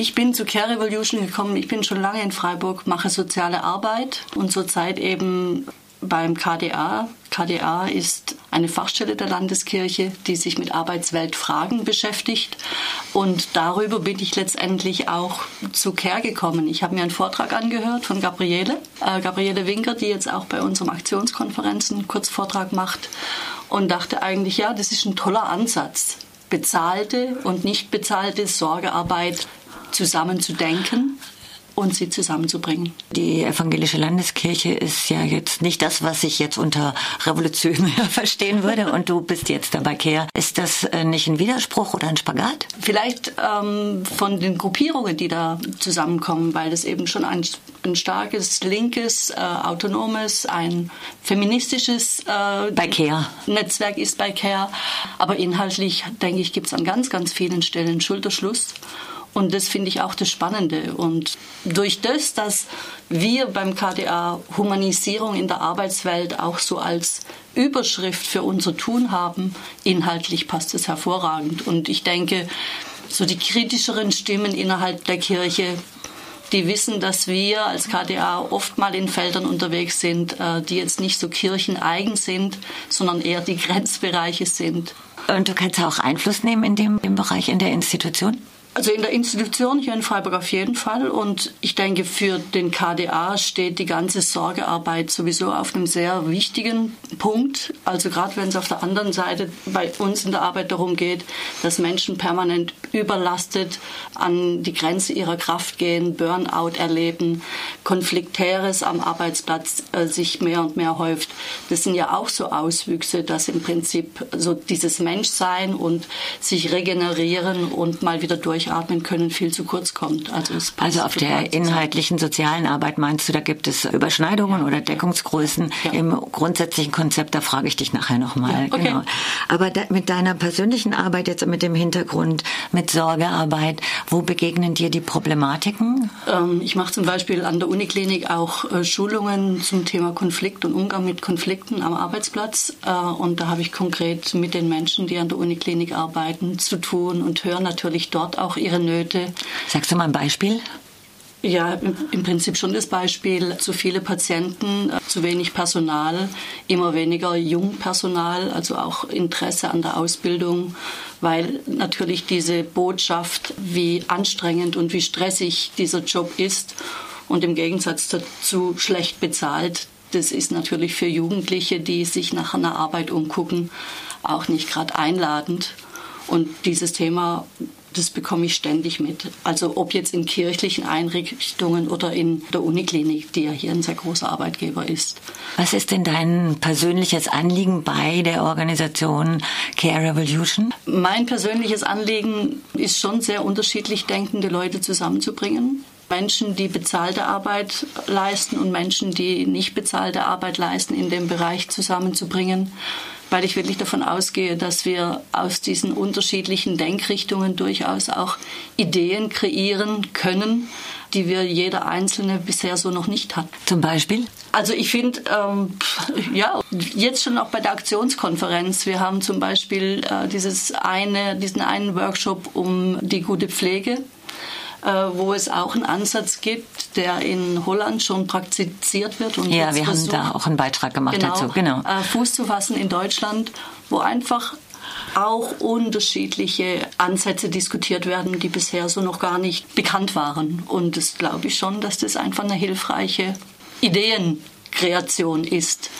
Ich bin zu Care Revolution gekommen. Ich bin schon lange in Freiburg, mache soziale Arbeit und zurzeit eben beim KDA. KDA ist eine Fachstelle der Landeskirche, die sich mit Arbeitsweltfragen beschäftigt. Und darüber bin ich letztendlich auch zu CARE gekommen. Ich habe mir einen Vortrag angehört von Gabriele, äh, Gabriele Winker, die jetzt auch bei unserem Aktionskonferenzen einen Kurzvortrag macht und dachte eigentlich, ja, das ist ein toller Ansatz. Bezahlte und nicht bezahlte Sorgearbeit zusammenzudenken und sie zusammenzubringen. Die evangelische Landeskirche ist ja jetzt nicht das, was ich jetzt unter Revolution verstehen würde und du bist jetzt dabei, Kehr. Ist das äh, nicht ein Widerspruch oder ein Spagat? Vielleicht ähm, von den Gruppierungen, die da zusammenkommen, weil das eben schon ein, ein starkes linkes, äh, autonomes, ein feministisches äh, bei Care. Netzwerk ist bei Care. Aber inhaltlich, denke ich, gibt es an ganz, ganz vielen Stellen Schulterschluss. Und das finde ich auch das Spannende. Und durch das, dass wir beim KDA Humanisierung in der Arbeitswelt auch so als Überschrift für unser Tun haben, inhaltlich passt es hervorragend. Und ich denke, so die kritischeren Stimmen innerhalb der Kirche, die wissen, dass wir als KDA oft mal in Feldern unterwegs sind, äh, die jetzt nicht so kircheneigen sind, sondern eher die Grenzbereiche sind. Und du kannst auch Einfluss nehmen in dem, dem Bereich in der Institution? Also in der Institution hier in Freiburg auf jeden Fall. Und ich denke, für den KDA steht die ganze Sorgearbeit sowieso auf einem sehr wichtigen Punkt. Also gerade wenn es auf der anderen Seite bei uns in der Arbeit darum geht, dass Menschen permanent überlastet an die Grenze ihrer Kraft gehen, Burnout erleben, Konfliktäres am Arbeitsplatz äh, sich mehr und mehr häuft. Das sind ja auch so Auswüchse, dass im Prinzip so dieses Menschsein und sich regenerieren und mal wieder durch durchatmen können, viel zu kurz kommt. Also, also auf der inhaltlichen sozialen Arbeit meinst du, da gibt es Überschneidungen ja, oder Deckungsgrößen ja. im grundsätzlichen Konzept, da frage ich dich nachher nochmal. Ja, okay. genau. Aber da, mit deiner persönlichen Arbeit jetzt mit dem Hintergrund, mit Sorgearbeit, wo begegnen dir die Problematiken? Ähm, ich mache zum Beispiel an der Uniklinik auch äh, Schulungen zum Thema Konflikt und Umgang mit Konflikten am Arbeitsplatz. Äh, und da habe ich konkret mit den Menschen, die an der Uniklinik arbeiten, zu tun und höre natürlich dort auch ihre Nöte. Sagst du mal ein Beispiel? Ja, im Prinzip schon das Beispiel. Zu viele Patienten, äh, zu wenig Personal, immer weniger Jungpersonal, also auch Interesse an der Ausbildung, weil natürlich diese Botschaft, wie anstrengend und wie stressig dieser Job ist und im Gegensatz dazu schlecht bezahlt, das ist natürlich für Jugendliche, die sich nach einer Arbeit umgucken, auch nicht gerade einladend. Und dieses Thema das bekomme ich ständig mit. Also ob jetzt in kirchlichen Einrichtungen oder in der Uniklinik, die ja hier ein sehr großer Arbeitgeber ist. Was ist denn dein persönliches Anliegen bei der Organisation Care Revolution? Mein persönliches Anliegen ist schon sehr unterschiedlich denkende Leute zusammenzubringen. Menschen, die bezahlte Arbeit leisten und Menschen, die nicht bezahlte Arbeit leisten, in dem Bereich zusammenzubringen weil ich wirklich davon ausgehe, dass wir aus diesen unterschiedlichen Denkrichtungen durchaus auch Ideen kreieren können, die wir jeder Einzelne bisher so noch nicht hat. Zum Beispiel? Also ich finde, ähm, ja, jetzt schon auch bei der Aktionskonferenz, wir haben zum Beispiel äh, dieses eine, diesen einen Workshop um die gute Pflege wo es auch einen Ansatz gibt, der in Holland schon praktiziert wird. Und ja, wir versucht, haben da auch einen Beitrag gemacht genau, dazu. Genau. Äh, Fuß zu fassen in Deutschland, wo einfach auch unterschiedliche Ansätze diskutiert werden, die bisher so noch gar nicht bekannt waren. Und das glaube ich schon, dass das einfach eine hilfreiche Ideenkreation ist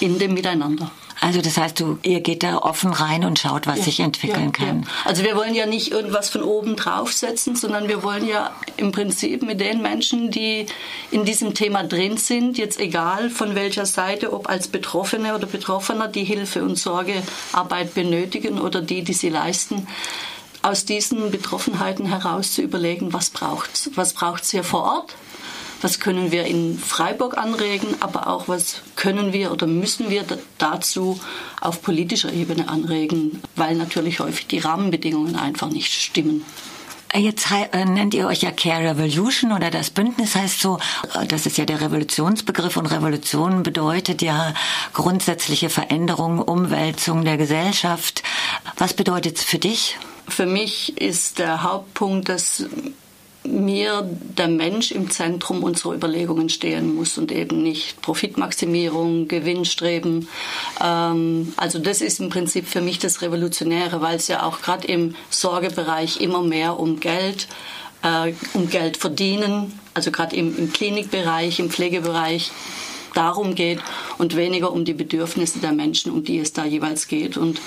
in dem Miteinander. Also das heißt, du, ihr geht da offen rein und schaut, was ja, sich entwickeln ja, kann. Ja. Also wir wollen ja nicht irgendwas von oben draufsetzen, sondern wir wollen ja im Prinzip mit den Menschen, die in diesem Thema drin sind, jetzt egal von welcher Seite, ob als Betroffene oder Betroffener, die Hilfe und Sorgearbeit benötigen oder die, die sie leisten, aus diesen Betroffenheiten heraus zu überlegen, was braucht was braucht's hier vor Ort, was können wir in Freiburg anregen, aber auch was können wir oder müssen wir dazu auf politischer Ebene anregen, weil natürlich häufig die Rahmenbedingungen einfach nicht stimmen. Jetzt äh, nennt ihr euch ja Care Revolution oder das Bündnis heißt so, äh, das ist ja der Revolutionsbegriff und Revolution bedeutet ja grundsätzliche Veränderung, Umwälzung der Gesellschaft. Was bedeutet es für dich? Für mich ist der Hauptpunkt, dass mir der Mensch im Zentrum unserer Überlegungen stehen muss und eben nicht Profitmaximierung, Gewinnstreben. Ähm, also das ist im Prinzip für mich das Revolutionäre, weil es ja auch gerade im Sorgebereich immer mehr um Geld, äh, um Geld verdienen, also gerade im, im Klinikbereich, im Pflegebereich darum geht und weniger um die Bedürfnisse der Menschen, um die es da jeweils geht. Und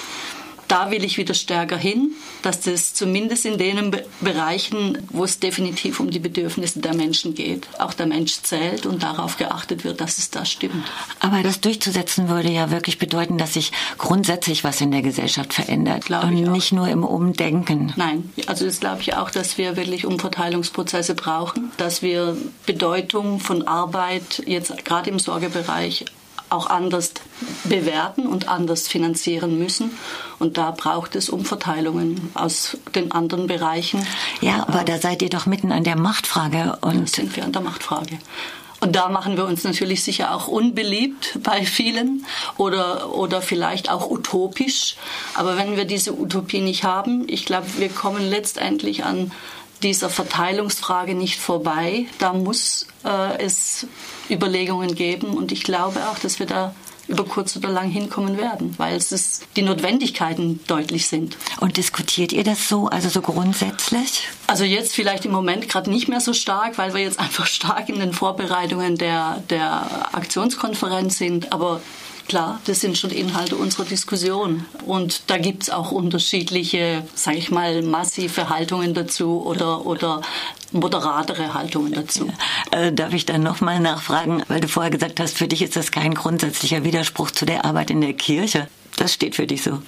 da will ich wieder stärker hin, dass das zumindest in den Bereichen, wo es definitiv um die Bedürfnisse der Menschen geht, auch der Mensch zählt und darauf geachtet wird, dass es da stimmt. Aber das durchzusetzen würde ja wirklich bedeuten, dass sich grundsätzlich was in der Gesellschaft verändert glaube und nicht nur im Umdenken. Nein, also das glaube ich auch, dass wir wirklich Umverteilungsprozesse brauchen, dass wir Bedeutung von Arbeit jetzt gerade im Sorgebereich auch anders bewerten und anders finanzieren müssen. Und da braucht es Umverteilungen aus den anderen Bereichen. Ja, aber da seid ihr doch mitten an der Machtfrage. Und da sind wir an der Machtfrage. Und da machen wir uns natürlich sicher auch unbeliebt bei vielen oder, oder vielleicht auch utopisch. Aber wenn wir diese Utopie nicht haben, ich glaube, wir kommen letztendlich an dieser Verteilungsfrage nicht vorbei. Da muss äh, es Überlegungen geben und ich glaube auch, dass wir da über kurz oder lang hinkommen werden, weil es ist, die Notwendigkeiten deutlich sind. Und diskutiert ihr das so, also so grundsätzlich? Also jetzt vielleicht im Moment gerade nicht mehr so stark, weil wir jetzt einfach stark in den Vorbereitungen der, der Aktionskonferenz sind. Aber Klar, das sind schon Inhalte unserer Diskussion. Und da gibt es auch unterschiedliche, sage ich mal, massive Haltungen dazu oder, oder moderatere Haltungen dazu. Äh, darf ich dann nochmal nachfragen, weil du vorher gesagt hast, für dich ist das kein grundsätzlicher Widerspruch zu der Arbeit in der Kirche. Das steht für dich so.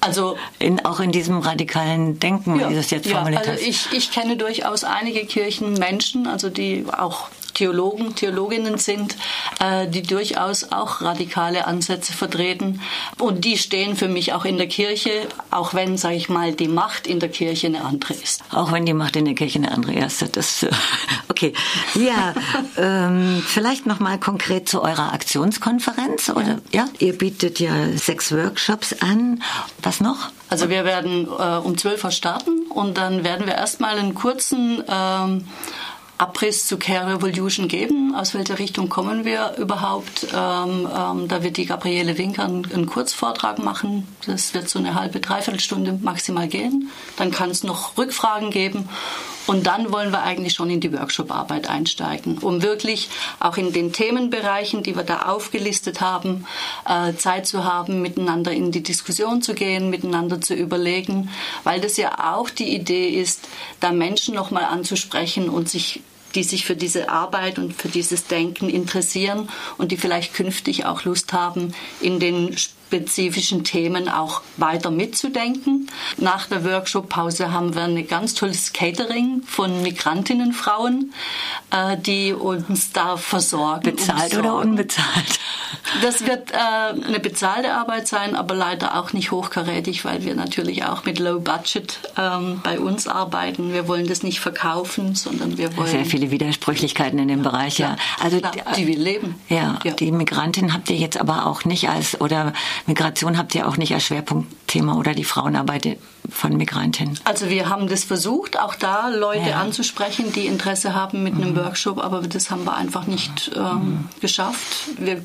Also in, auch in diesem radikalen Denken, ja, wie du es jetzt formuliert ja, also ich, ich kenne durchaus einige Kirchenmenschen, also die auch Theologen, Theologinnen sind, äh, die durchaus auch radikale Ansätze vertreten. Und die stehen für mich auch in der Kirche, auch wenn, sage ich mal, die Macht in der Kirche eine andere ist. Auch wenn die Macht in der Kirche eine andere ist. Das, äh, okay. Ja, ähm, vielleicht nochmal konkret zu eurer Aktionskonferenz. Oder, ja. ja, ihr bietet ja sechs Workshops an. Was noch? Also wir werden äh, um 12 Uhr starten und dann werden wir erstmal einen kurzen ähm, Abriss zu Care Revolution geben. Aus welcher Richtung kommen wir überhaupt? Ähm, ähm, da wird die Gabriele Winker einen, einen, Kurzvortrag machen. Das wird so eine halbe, dreiviertel Stunde maximal gehen. Dann kann es noch Rückfragen geben. Und dann wollen wir eigentlich schon in die Workshop-Arbeit einsteigen, um wirklich auch in den Themenbereichen, die wir da aufgelistet haben, äh, Zeit zu haben, miteinander in die Diskussion zu gehen, miteinander zu überlegen, weil das ja auch die Idee ist, da Menschen nochmal anzusprechen und sich die sich für diese Arbeit und für dieses Denken interessieren und die vielleicht künftig auch Lust haben, in den spezifischen Themen auch weiter mitzudenken. Nach der Workshop-Pause haben wir ein ganz tolles Catering von Migrantinnenfrauen, äh, die uns da versorgen. Bezahlt oder unbezahlt? Das wird äh, eine bezahlte Arbeit sein, aber leider auch nicht hochkarätig, weil wir natürlich auch mit Low Budget ähm, bei uns arbeiten. Wir wollen das nicht verkaufen, sondern wir wollen. Sehr viele Widersprüchlichkeiten in dem Bereich, ja. Also ja, die wir leben. Ja, ja, die Migrantin habt ihr jetzt aber auch nicht als oder Migration habt ihr auch nicht als Schwerpunktthema oder die Frauenarbeit von Migrantinnen? Also wir haben das versucht, auch da Leute ja. anzusprechen, die Interesse haben mit mhm. einem Workshop, aber das haben wir einfach nicht ähm, mhm. geschafft. Wir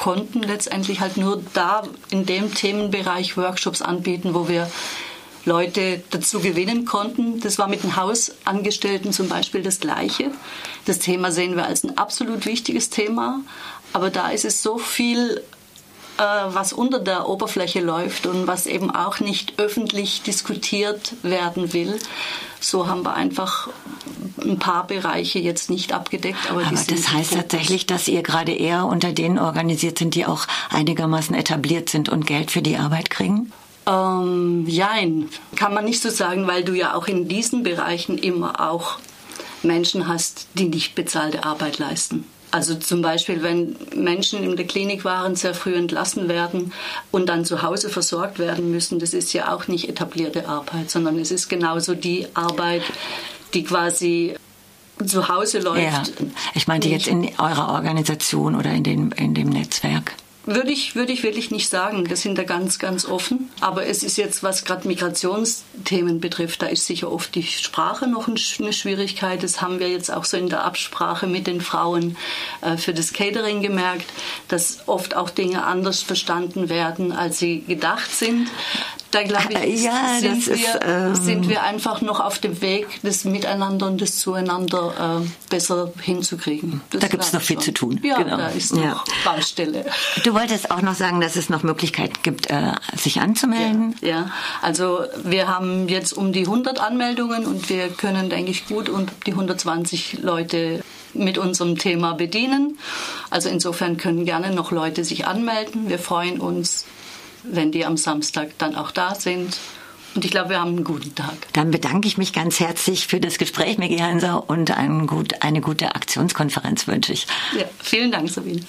konnten letztendlich halt nur da in dem Themenbereich Workshops anbieten, wo wir Leute dazu gewinnen konnten. Das war mit den Hausangestellten zum Beispiel das Gleiche. Das Thema sehen wir als ein absolut wichtiges Thema, aber da ist es so viel was unter der Oberfläche läuft und was eben auch nicht öffentlich diskutiert werden will. So haben wir einfach ein paar Bereiche jetzt nicht abgedeckt. Aber, aber das heißt tatsächlich, dass ihr gerade eher unter denen organisiert sind, die auch einigermaßen etabliert sind und Geld für die Arbeit kriegen? Ähm, jein, kann man nicht so sagen, weil du ja auch in diesen Bereichen immer auch Menschen hast, die nicht bezahlte Arbeit leisten. Also zum Beispiel, wenn Menschen in der Klinik waren, sehr früh entlassen werden und dann zu Hause versorgt werden müssen, das ist ja auch nicht etablierte Arbeit, sondern es ist genauso die Arbeit, die quasi zu Hause läuft. Ja, ich meinte jetzt in eurer Organisation oder in dem, in dem Netzwerk. Würde ich, würde ich wirklich nicht sagen. Das sind da ganz, ganz offen. Aber es ist jetzt, was gerade Migrationsthemen betrifft, da ist sicher oft die Sprache noch eine Schwierigkeit. Das haben wir jetzt auch so in der Absprache mit den Frauen äh, für das Catering gemerkt, dass oft auch Dinge anders verstanden werden, als sie gedacht sind. Da glaube ich, ja, sind, wir, ist, ähm, sind wir einfach noch auf dem Weg, das Miteinander und das Zueinander äh, besser hinzukriegen. Das da gibt es noch viel zu tun. Ja, genau. da ist noch ja. Baustelle. Du wolltest auch noch sagen, dass es noch Möglichkeiten gibt, äh, sich anzumelden. Ja, ja, also wir haben jetzt um die 100 Anmeldungen und wir können, denke ich, gut und die 120 Leute mit unserem Thema bedienen. Also insofern können gerne noch Leute sich anmelden. Wir freuen uns wenn die am Samstag dann auch da sind. Und ich glaube, wir haben einen guten Tag. Dann bedanke ich mich ganz herzlich für das Gespräch, Migi Hanser, und eine, gut, eine gute Aktionskonferenz wünsche ich. Ja, vielen Dank, Sabine.